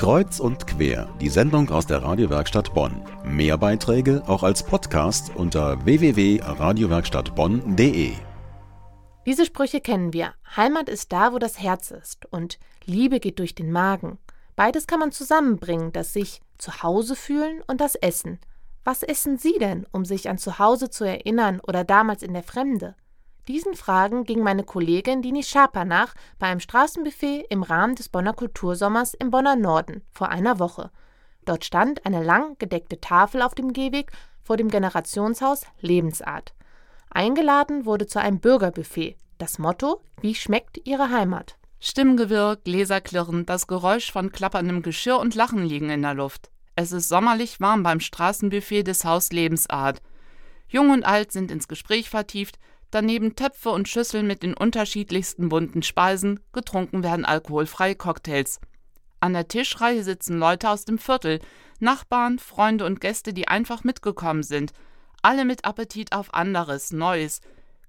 Kreuz und quer, die Sendung aus der Radiowerkstatt Bonn. Mehr Beiträge auch als Podcast unter www.radiowerkstattbonn.de. Diese Sprüche kennen wir. Heimat ist da, wo das Herz ist und Liebe geht durch den Magen. Beides kann man zusammenbringen, das sich zu Hause fühlen und das Essen. Was essen Sie denn, um sich an Zuhause zu erinnern oder damals in der Fremde? Diesen Fragen ging meine Kollegin Dini Schaper nach bei einem Straßenbuffet im Rahmen des Bonner Kultursommers im Bonner Norden vor einer Woche. Dort stand eine lang gedeckte Tafel auf dem Gehweg vor dem Generationshaus Lebensart. Eingeladen wurde zu einem Bürgerbuffet. Das Motto: Wie schmeckt Ihre Heimat? Stimmgewirr, Gläserklirren, das Geräusch von klapperndem Geschirr und Lachen liegen in der Luft. Es ist sommerlich warm beim Straßenbuffet des Haus Lebensart. Jung und alt sind ins Gespräch vertieft, daneben Töpfe und Schüsseln mit den unterschiedlichsten bunten Speisen, getrunken werden alkoholfreie Cocktails. An der Tischreihe sitzen Leute aus dem Viertel, Nachbarn, Freunde und Gäste, die einfach mitgekommen sind, alle mit Appetit auf anderes, Neues,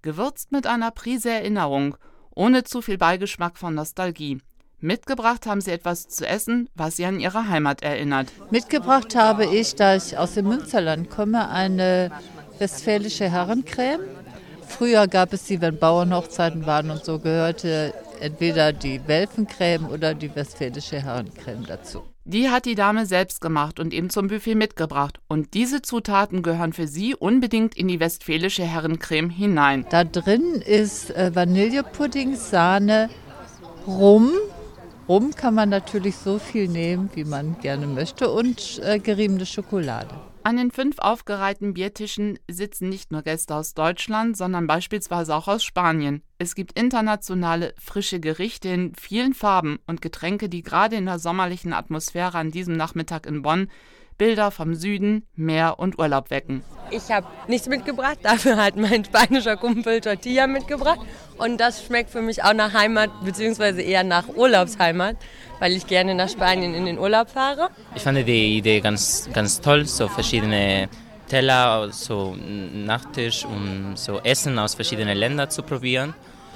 gewürzt mit einer Prise Erinnerung, ohne zu viel Beigeschmack von Nostalgie. Mitgebracht haben sie etwas zu essen, was sie an ihre Heimat erinnert. Mitgebracht habe ich, da ich aus dem Münsterland komme, eine westfälische Herrencreme Früher gab es sie, wenn Bauernhochzeiten waren und so, gehörte entweder die Welfencreme oder die westfälische Herrencreme dazu. Die hat die Dame selbst gemacht und eben zum Buffet mitgebracht. Und diese Zutaten gehören für sie unbedingt in die westfälische Herrencreme hinein. Da drin ist äh, Vanillepudding, Sahne, Rum. Rum kann man natürlich so viel nehmen, wie man gerne möchte, und äh, geriebene Schokolade. An den fünf aufgereihten Biertischen sitzen nicht nur Gäste aus Deutschland, sondern beispielsweise auch aus Spanien. Es gibt internationale frische Gerichte in vielen Farben und Getränke, die gerade in der sommerlichen Atmosphäre an diesem Nachmittag in Bonn Bilder vom Süden, Meer und Urlaub wecken. Ich habe nichts mitgebracht, dafür hat mein spanischer Kumpel Tortilla mitgebracht. Und das schmeckt für mich auch nach Heimat, beziehungsweise eher nach Urlaubsheimat, weil ich gerne nach Spanien in den Urlaub fahre. Ich fand die Idee ganz, ganz toll, so verschiedene Teller, so Nachtisch und so Essen aus verschiedenen Ländern zu probieren.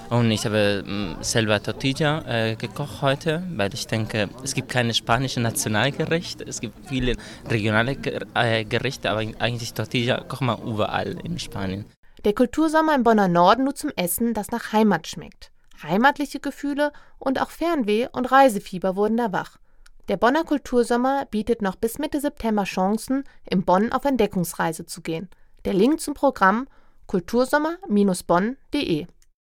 Und ich habe mm, selber Tortilla äh, gekocht heute, weil ich denke, es gibt keine spanische Nationalgerichte, es gibt viele regionale äh, Gerichte, aber eigentlich Tortilla kocht man überall in Spanien. Der Kultursommer im Bonner Norden nur zum Essen, das nach Heimat schmeckt. Heimatliche Gefühle und auch Fernweh und Reisefieber wurden da wach. Der Bonner Kultursommer bietet noch bis Mitte September Chancen, in Bonn auf Entdeckungsreise zu gehen. Der Link zum Programm kultursommer-bonn.de